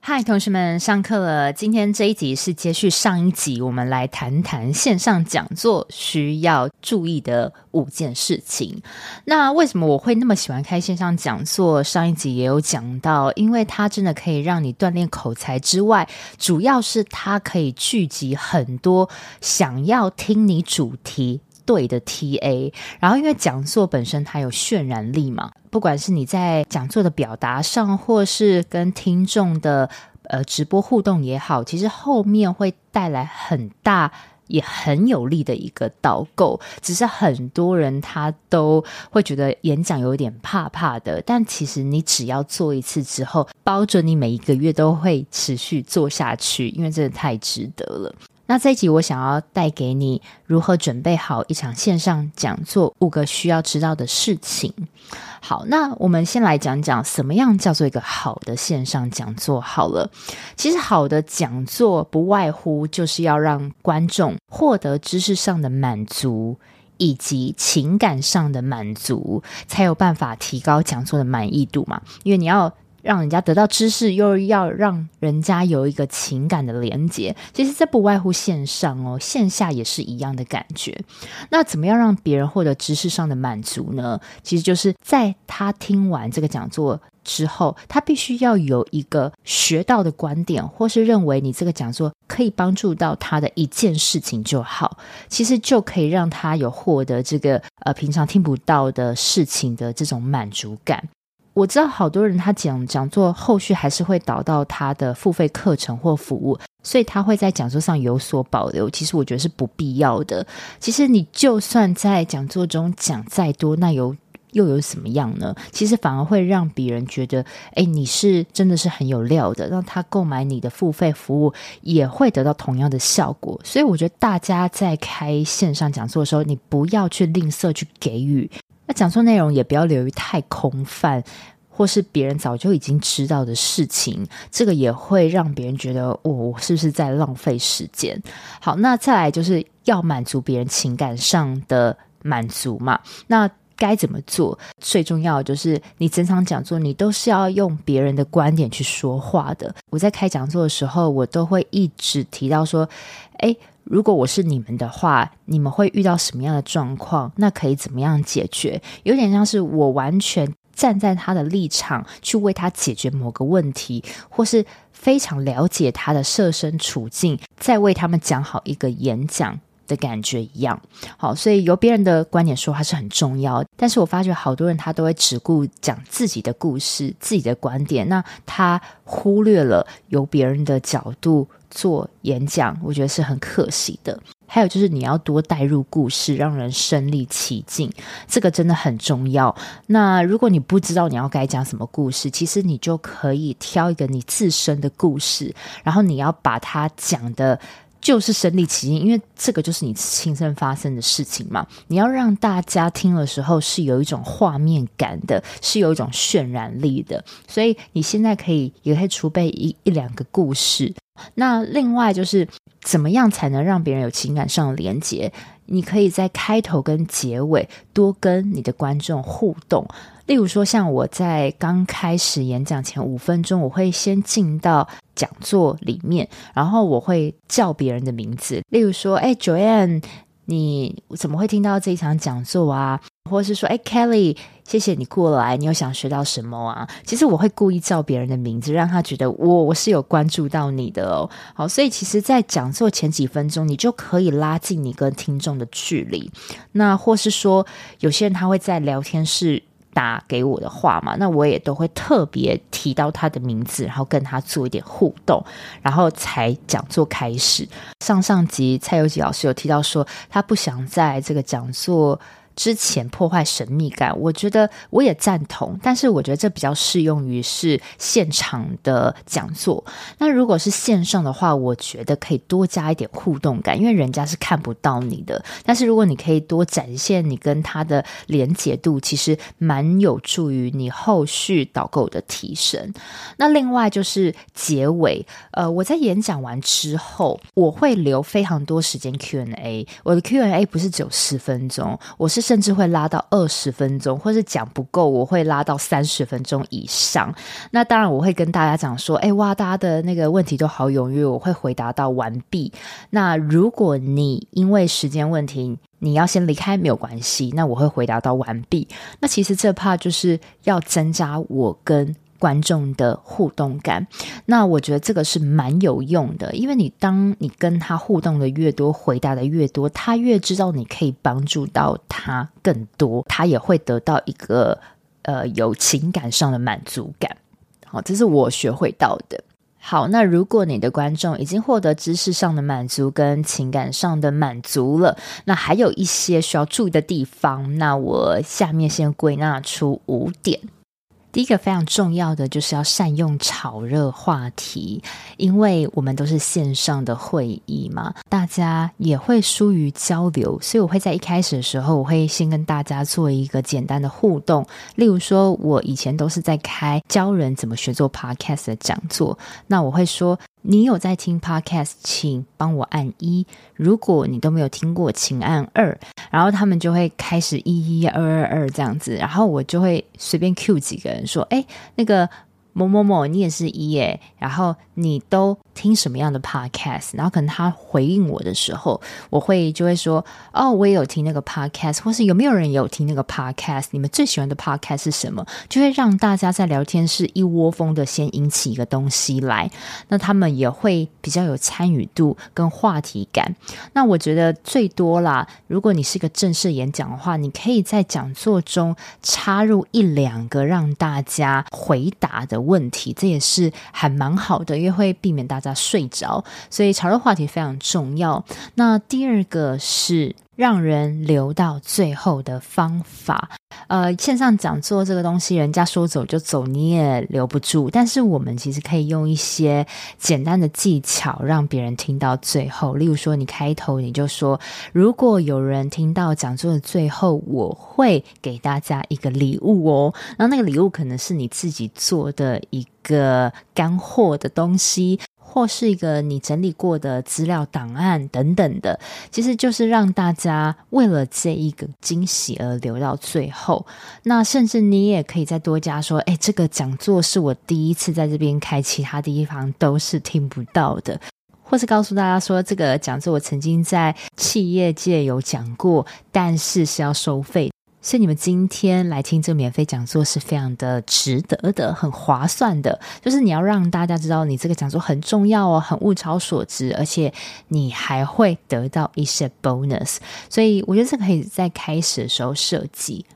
嗨，同学们，上课了。今天这一集是接续上一集，我们来谈谈线上讲座需要注意的五件事情。那为什么我会那么喜欢开线上讲座？上一集也有讲到，因为它真的可以让你锻炼口才之外，主要是它可以聚集很多想要听你主题对的 TA，然后因为讲座本身它有渲染力嘛，不管是你在讲座的表达上，或是跟听众的呃直播互动也好，其实后面会带来很大也很有力的一个导购。只是很多人他都会觉得演讲有点怕怕的，但其实你只要做一次之后，包准你每一个月都会持续做下去，因为真的太值得了。那这一集我想要带给你如何准备好一场线上讲座，五个需要知道的事情。好，那我们先来讲讲什么样叫做一个好的线上讲座。好了，其实好的讲座不外乎就是要让观众获得知识上的满足，以及情感上的满足，才有办法提高讲座的满意度嘛。因为你要。让人家得到知识，又要让人家有一个情感的连接，其实这不外乎线上哦，线下也是一样的感觉。那怎么样让别人获得知识上的满足呢？其实就是在他听完这个讲座之后，他必须要有一个学到的观点，或是认为你这个讲座可以帮助到他的一件事情就好，其实就可以让他有获得这个呃平常听不到的事情的这种满足感。我知道好多人他讲讲座后续还是会导到他的付费课程或服务，所以他会在讲座上有所保留。其实我觉得是不必要的。其实你就算在讲座中讲再多，那有又有什么样呢？其实反而会让别人觉得，哎，你是真的是很有料的，让他购买你的付费服务也会得到同样的效果。所以我觉得大家在开线上讲座的时候，你不要去吝啬去给予。那讲座内容也不要流于太空泛，或是别人早就已经知道的事情，这个也会让别人觉得，哦，我是不是在浪费时间？好，那再来就是要满足别人情感上的满足嘛。那该怎么做？最重要的就是你整场讲座你都是要用别人的观点去说话的。我在开讲座的时候，我都会一直提到说，诶。如果我是你们的话，你们会遇到什么样的状况？那可以怎么样解决？有点像是我完全站在他的立场去为他解决某个问题，或是非常了解他的设身处境，再为他们讲好一个演讲的感觉一样。好，所以由别人的观点说话是很重要。但是我发觉好多人他都会只顾讲自己的故事、自己的观点，那他忽略了由别人的角度。做演讲，我觉得是很可惜的。还有就是你要多带入故事，让人身临其境，这个真的很重要。那如果你不知道你要该讲什么故事，其实你就可以挑一个你自身的故事，然后你要把它讲的。就是身临其境，因为这个就是你亲身发生的事情嘛。你要让大家听的时候是有一种画面感的，是有一种渲染力的。所以你现在可以也可以储备一一两个故事。那另外就是怎么样才能让别人有情感上的连接？你可以在开头跟结尾多跟你的观众互动。例如说，像我在刚开始演讲前五分钟，我会先进到讲座里面，然后我会叫别人的名字。例如说，哎，Joanne，你怎么会听到这一场讲座啊？或是说，哎，Kelly，谢谢你过来，你有想学到什么啊？其实我会故意叫别人的名字，让他觉得我我是有关注到你的哦。好，所以其实，在讲座前几分钟，你就可以拉近你跟听众的距离。那或是说，有些人他会在聊天室。打给我的话嘛，那我也都会特别提到他的名字，然后跟他做一点互动，然后才讲座开始。上上集蔡有吉老师有提到说，他不想在这个讲座之前破坏神秘感，我觉得我也赞同，但是我觉得这比较适用于是现场的讲座。那如果是线上的话，我觉得可以多加一点互动感，因为人家是看不到你的。但是如果你可以多展现你跟他的连结度，其实蛮有助于你后续导购的提升。那另外就是结尾，呃，我在演讲完之后，我会留非常多时间 Q&A。我的 Q&A 不是只有十分钟，我是甚至会拉到二十分钟，或是讲不够，我会拉到三十分钟以上。那当然，我会跟大家讲说，哎哇，大家的那个问题都好踊跃，我会回答到完毕。那如果你因为时间问题，你要先离开没有关系，那我会回答到完毕。那其实这怕就是要增加我跟观众的互动感，那我觉得这个是蛮有用的，因为你当你跟他互动的越多，回答的越多，他越知道你可以帮助到他更多，他也会得到一个呃有情感上的满足感。好，这是我学会到的。好，那如果你的观众已经获得知识上的满足跟情感上的满足了，那还有一些需要注意的地方，那我下面先归纳出五点。第一个非常重要的就是要善用炒热话题，因为我们都是线上的会议嘛，大家也会疏于交流，所以我会在一开始的时候，我会先跟大家做一个简单的互动。例如说，我以前都是在开教人怎么学做 Podcast 的讲座，那我会说。你有在听 Podcast，请帮我按一。如果你都没有听过，请按二。然后他们就会开始一一二二二这样子，然后我就会随便 cue 几个人说：“哎，那个。”某某某，你也是一耶，然后你都听什么样的 podcast？然后可能他回应我的时候，我会就会说，哦，我也有听那个 podcast，或是有没有人有听那个 podcast？你们最喜欢的 podcast 是什么？就会让大家在聊天室一窝蜂的先引起一个东西来，那他们也会比较有参与度跟话题感。那我觉得最多啦，如果你是一个正式演讲的话，你可以在讲座中插入一两个让大家回答的问题，这也是还蛮好的，因为会避免大家睡着，所以炒热话题非常重要。那第二个是让人留到最后的方法。呃，线上讲座这个东西，人家说走就走，你也留不住。但是我们其实可以用一些简单的技巧，让别人听到最后。例如说，你开头你就说，如果有人听到讲座的最后，我会给大家一个礼物哦。然后那个礼物可能是你自己做的一个干货的东西。或是一个你整理过的资料档案等等的，其实就是让大家为了这一个惊喜而留到最后。那甚至你也可以再多加说：“诶，这个讲座是我第一次在这边开，其他地方都是听不到的。”或是告诉大家说：“这个讲座我曾经在企业界有讲过，但是是要收费。”所以你们今天来听这免费讲座是非常的值得的，很划算的。就是你要让大家知道你这个讲座很重要哦，很物超所值，而且你还会得到一些 bonus。所以我觉得这可以在开始的时候设计。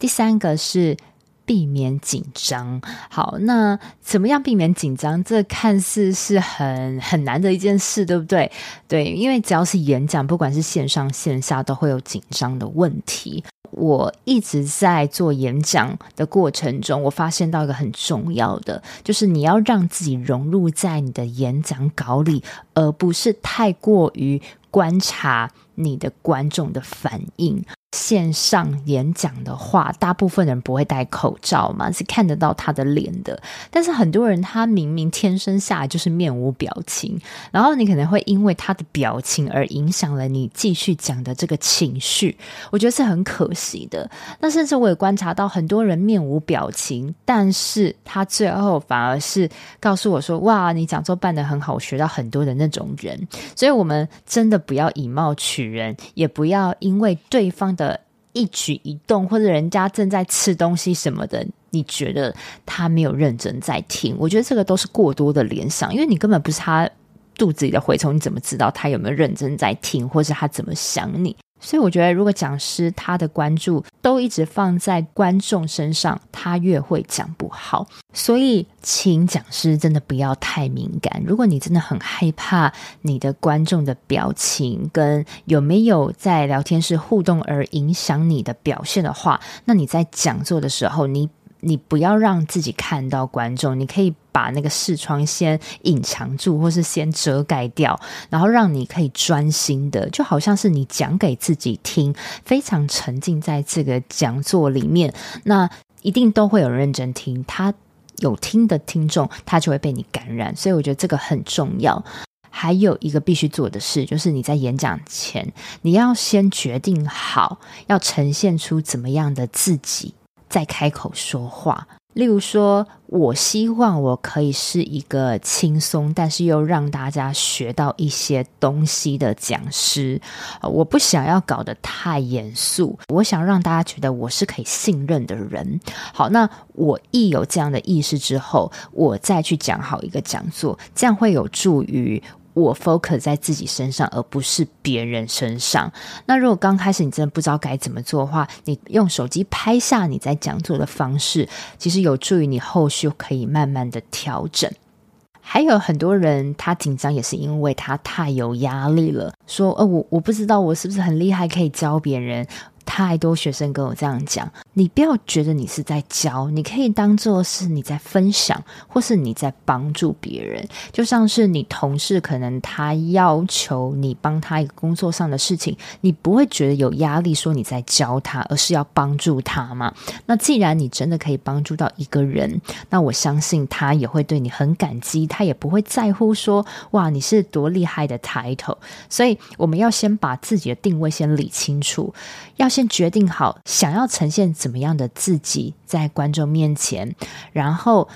第三个是。避免紧张。好，那怎么样避免紧张？这看似是很很难的一件事，对不对？对，因为只要是演讲，不管是线上线下，都会有紧张的问题。我一直在做演讲的过程中，我发现到一个很重要的，就是你要让自己融入在你的演讲稿里，而不是太过于观察你的观众的反应。线上演讲的话，大部分人不会戴口罩嘛，是看得到他的脸的。但是很多人他明明天生下来就是面无表情，然后你可能会因为他的表情而影响了你继续讲的这个情绪，我觉得是很可惜的。那甚至我也观察到很多人面无表情，但是他最后反而是告诉我说：“哇，你讲座办得很好，学到很多的那种人。”所以，我们真的不要以貌取人，也不要因为对方一举一动，或者人家正在吃东西什么的，你觉得他没有认真在听？我觉得这个都是过多的联想，因为你根本不是他肚子里的蛔虫，你怎么知道他有没有认真在听，或是他怎么想你？所以我觉得，如果讲师他的关注都一直放在观众身上，他越会讲不好。所以，请讲师真的不要太敏感。如果你真的很害怕你的观众的表情跟有没有在聊天室互动而影响你的表现的话，那你在讲座的时候，你。你不要让自己看到观众，你可以把那个视窗先隐藏住，或是先遮盖掉，然后让你可以专心的，就好像是你讲给自己听，非常沉浸在这个讲座里面，那一定都会有认真听，他有听的听众，他就会被你感染，所以我觉得这个很重要。还有一个必须做的事，就是你在演讲前，你要先决定好要呈现出怎么样的自己。再开口说话，例如说，我希望我可以是一个轻松，但是又让大家学到一些东西的讲师。我不想要搞得太严肃，我想让大家觉得我是可以信任的人。好，那我一有这样的意识之后，我再去讲好一个讲座，这样会有助于。我 focus 在自己身上，而不是别人身上。那如果刚开始你真的不知道该怎么做的话，你用手机拍下你在讲座的方式，其实有助于你后续可以慢慢的调整。还有很多人他紧张也是因为他太有压力了，说：“呃，我我不知道我是不是很厉害，可以教别人。”太多学生跟我这样讲，你不要觉得你是在教，你可以当做是你在分享，或是你在帮助别人。就像是你同事可能他要求你帮他一个工作上的事情，你不会觉得有压力，说你在教他，而是要帮助他嘛。那既然你真的可以帮助到一个人，那我相信他也会对你很感激，他也不会在乎说哇，你是多厉害的 title。所以我们要先把自己的定位先理清楚，要。先决定好想要呈现怎么样的自己在观众面前，然后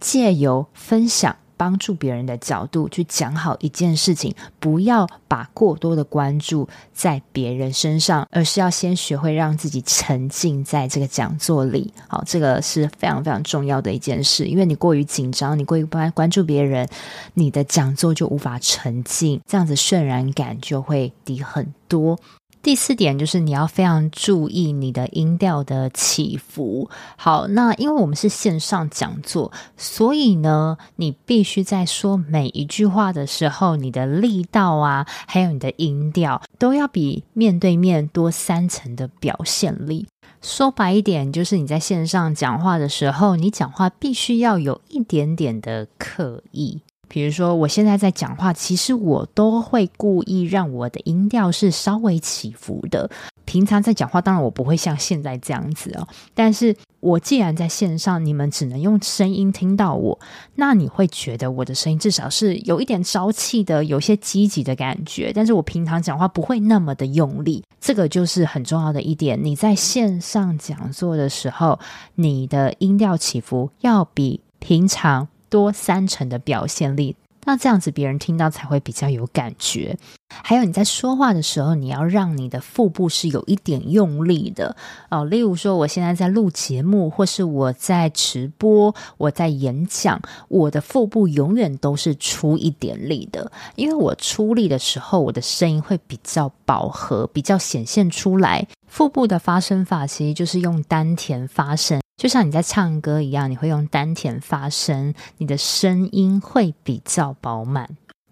借由分享帮助别人的角度去讲好一件事情，不要把过多的关注在别人身上，而是要先学会让自己沉浸在这个讲座里。好，这个是非常非常重要的一件事，因为你过于紧张，你过于关关注别人，你的讲座就无法沉浸，这样子渲染感就会低很多。第四点就是你要非常注意你的音调的起伏。好，那因为我们是线上讲座，所以呢，你必须在说每一句话的时候，你的力道啊，还有你的音调，都要比面对面多三层的表现力。说白一点，就是你在线上讲话的时候，你讲话必须要有一点点的刻意。比如说，我现在在讲话，其实我都会故意让我的音调是稍微起伏的。平常在讲话，当然我不会像现在这样子哦。但是我既然在线上，你们只能用声音听到我，那你会觉得我的声音至少是有一点朝气的，有些积极的感觉。但是我平常讲话不会那么的用力，这个就是很重要的一点。你在线上讲座的时候，你的音调起伏要比平常。多三成的表现力，那这样子别人听到才会比较有感觉。还有你在说话的时候，你要让你的腹部是有一点用力的哦。例如说，我现在在录节目，或是我在直播，我在演讲，我的腹部永远都是出一点力的，因为我出力的时候，我的声音会比较饱和，比较显现出来。腹部的发声法其实就是用丹田发声。就像你在唱歌一样，你会用丹田发声，你的声音会比较饱满。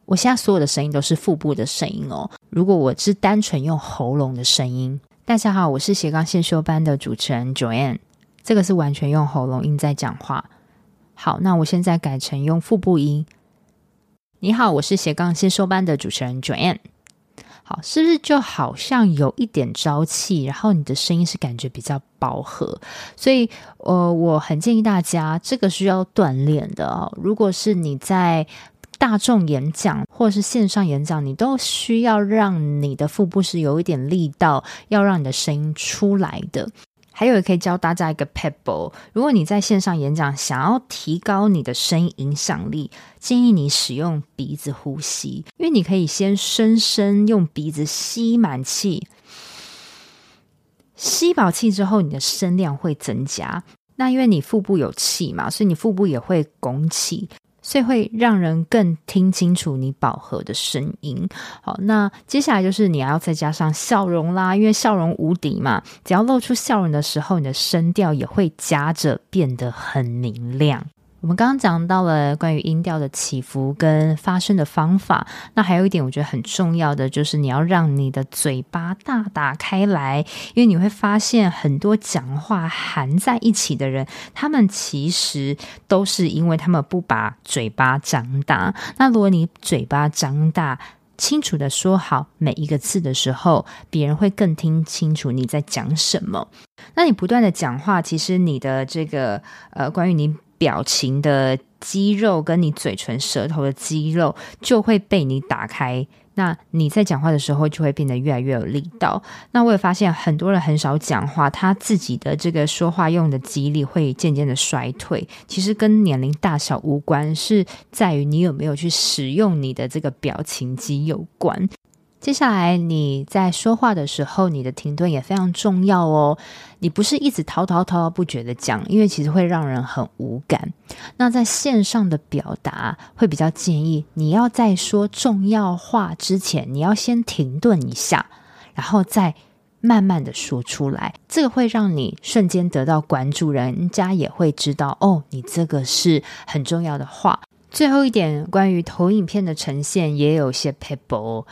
我现在所有的声音都是腹部的声音哦。如果我是单纯用喉咙的声音，大家好，我是斜杠先修班的主持人 Joanne，这个是完全用喉咙音在讲话。好，那我现在改成用腹部音。你好，我是斜杠先修班的主持人 Joanne。好，是不是就好像有一点朝气，然后你的声音是感觉比较饱和，所以呃，我很建议大家这个需要锻炼的哦。如果是你在大众演讲或是线上演讲，你都需要让你的腹部是有一点力道，要让你的声音出来的。还有也可以教大家一个 pebble，如果你在线上演讲，想要提高你的声音影响力，建议你使用鼻子呼吸，因为你可以先深深用鼻子吸满气，吸饱气之后，你的声量会增加。那因为你腹部有气嘛，所以你腹部也会拱起。所以会让人更听清楚你饱和的声音。好，那接下来就是你要再加上笑容啦，因为笑容无敌嘛，只要露出笑容的时候，你的声调也会夹着变得很明亮。我们刚刚讲到了关于音调的起伏跟发声的方法，那还有一点我觉得很重要的就是你要让你的嘴巴大打开来，因为你会发现很多讲话含在一起的人，他们其实都是因为他们不把嘴巴张大。那如果你嘴巴张大，清楚地说好每一个字的时候，别人会更听清楚你在讲什么。那你不断的讲话，其实你的这个呃，关于你。表情的肌肉跟你嘴唇、舌头的肌肉就会被你打开，那你在讲话的时候就会变得越来越有力道。那我也发现很多人很少讲话，他自己的这个说话用的肌力会渐渐的衰退。其实跟年龄大小无关，是在于你有没有去使用你的这个表情肌有关。接下来你在说话的时候，你的停顿也非常重要哦。你不是一直滔滔滔滔不绝的讲，因为其实会让人很无感。那在线上的表达，会比较建议你要在说重要话之前，你要先停顿一下，然后再慢慢的说出来。这个会让你瞬间得到关注，人家也会知道哦，你这个是很重要的话。最后一点，关于投影片的呈现，也有些撇步。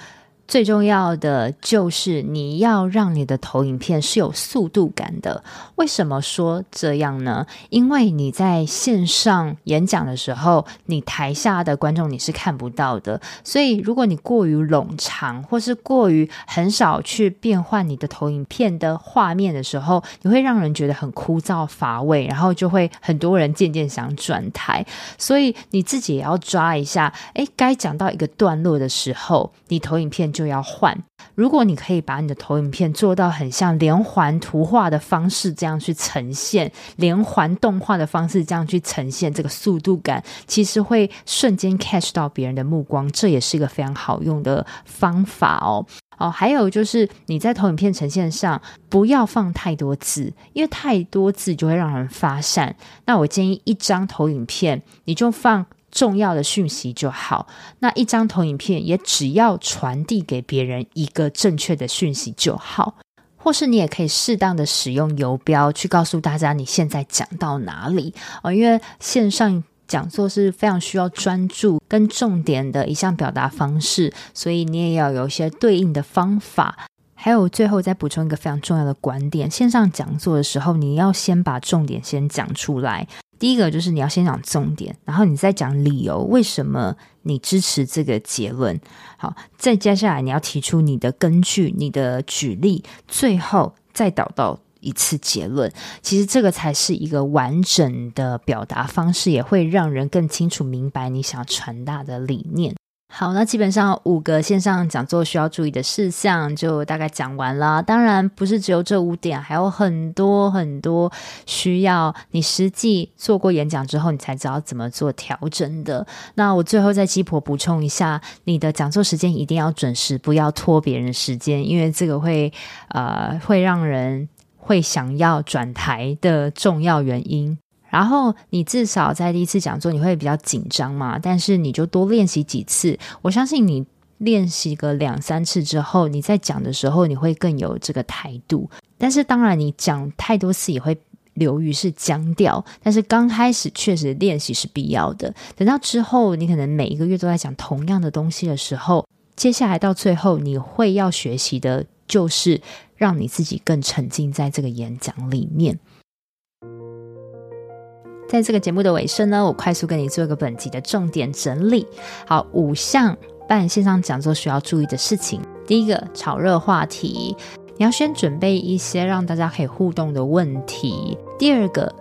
最重要的就是你要让你的投影片是有速度感的。为什么说这样呢？因为你在线上演讲的时候，你台下的观众你是看不到的，所以如果你过于冗长，或是过于很少去变换你的投影片的画面的时候，你会让人觉得很枯燥乏味，然后就会很多人渐渐想转台。所以你自己也要抓一下，诶，该讲到一个段落的时候，你投影片就要换。如果你可以把你的投影片做到很像连环图画的方式这样去呈现，连环动画的方式这样去呈现，这个速度感其实会瞬间 catch 到别人的目光，这也是一个非常好用的方法哦。哦，还有就是你在投影片呈现上不要放太多字，因为太多字就会让人发散。那我建议一张投影片你就放。重要的讯息就好，那一张投影片也只要传递给别人一个正确的讯息就好，或是你也可以适当的使用游标去告诉大家你现在讲到哪里哦，因为线上讲座是非常需要专注跟重点的一项表达方式，所以你也要有一些对应的方法。还有最后再补充一个非常重要的观点，线上讲座的时候，你要先把重点先讲出来。第一个就是你要先讲重点，然后你再讲理由，为什么你支持这个结论。好，再接下来你要提出你的根据、你的举例，最后再导到一次结论。其实这个才是一个完整的表达方式，也会让人更清楚明白你想要传达的理念。好，那基本上五个线上讲座需要注意的事项就大概讲完了。当然不是只有这五点，还有很多很多需要你实际做过演讲之后，你才知道怎么做调整的。那我最后再鸡婆补充一下，你的讲座时间一定要准时，不要拖别人时间，因为这个会呃会让人会想要转台的重要原因。然后你至少在第一次讲座你会比较紧张嘛，但是你就多练习几次，我相信你练习个两三次之后，你在讲的时候你会更有这个态度。但是当然你讲太多次也会流于是僵掉，但是刚开始确实练习是必要的。等到之后你可能每一个月都在讲同样的东西的时候，接下来到最后你会要学习的就是让你自己更沉浸在这个演讲里面。在这个节目的尾声呢，我快速跟你做一个本集的重点整理。好，五项办线上讲座需要注意的事情。第一个，炒热话题，你要先准备一些让大家可以互动的问题。第二个。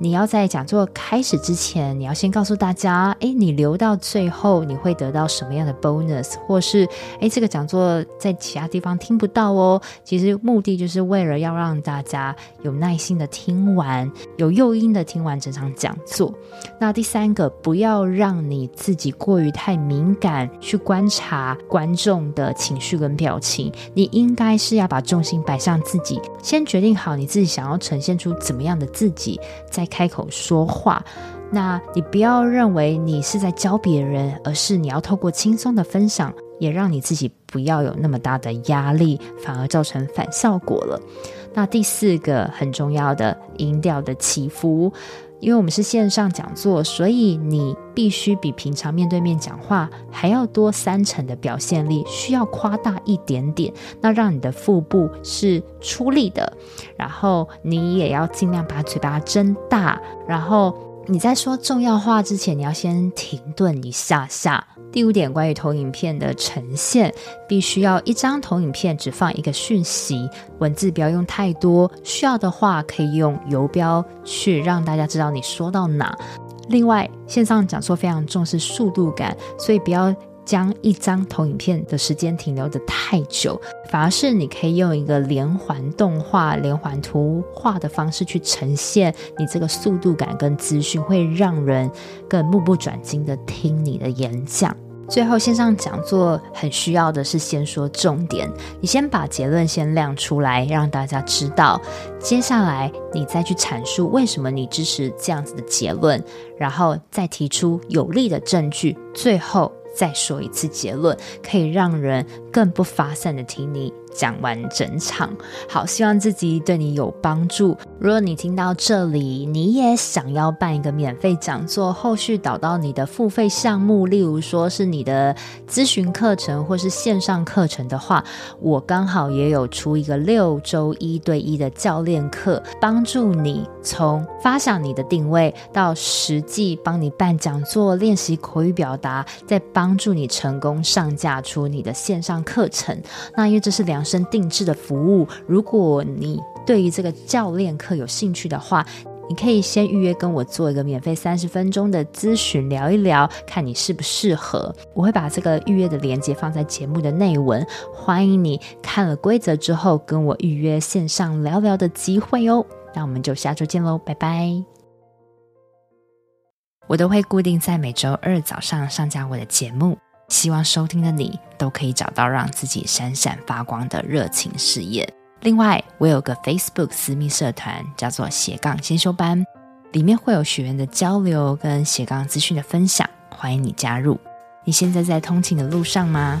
你要在讲座开始之前，你要先告诉大家，诶，你留到最后你会得到什么样的 bonus，或是，诶，这个讲座在其他地方听不到哦。其实目的就是为了要让大家有耐心的听完，有诱因的听完整场讲座。那第三个，不要让你自己过于太敏感去观察观众的情绪跟表情，你应该是要把重心摆向自己，先决定好你自己想要呈现出怎么样的自己，再开口说话。那你不要认为你是在教别人，而是你要透过轻松的分享，也让你自己不要有那么大的压力，反而造成反效果了。那第四个很重要的音调的起伏，因为我们是线上讲座，所以你必须比平常面对面讲话还要多三成的表现力，需要夸大一点点，那让你的腹部是出力的，然后你也要尽量把嘴巴睁大，然后。你在说重要话之前，你要先停顿一下下。第五点，关于投影片的呈现，必须要一张投影片只放一个讯息，文字不要用太多，需要的话可以用游标去让大家知道你说到哪。另外，线上讲座非常重视速度感，所以不要。将一张投影片的时间停留得太久，反而是你可以用一个连环动画、连环图画的方式去呈现你这个速度感跟资讯，会让人更目不转睛的听你的演讲。最后，线上讲座很需要的是先说重点，你先把结论先亮出来，让大家知道，接下来你再去阐述为什么你支持这样子的结论，然后再提出有力的证据，最后。再说一次结论，可以让人更不发散的听你讲完整场。好，希望自己对你有帮助。如果你听到这里，你也想要办一个免费讲座，后续导到你的付费项目，例如说是你的咨询课程或是线上课程的话，我刚好也有出一个六周一对一的教练课，帮助你从发想你的定位到实际帮你办讲座、练习口语表达，再帮助你成功上架出你的线上课程。那因为这是量身定制的服务，如果你对于这个教练课有兴趣的话，你可以先预约跟我做一个免费三十分钟的咨询，聊一聊，看你适不适合。我会把这个预约的链接放在节目的内文，欢迎你看了规则之后跟我预约线上聊聊的机会哦。那我们就下周见喽，拜拜。我都会固定在每周二早上上架我的节目，希望收听的你都可以找到让自己闪闪发光的热情事业。另外，我有个 Facebook 私密社团，叫做斜杠先修班，里面会有学员的交流跟斜杠资讯的分享，欢迎你加入。你现在在通勤的路上吗？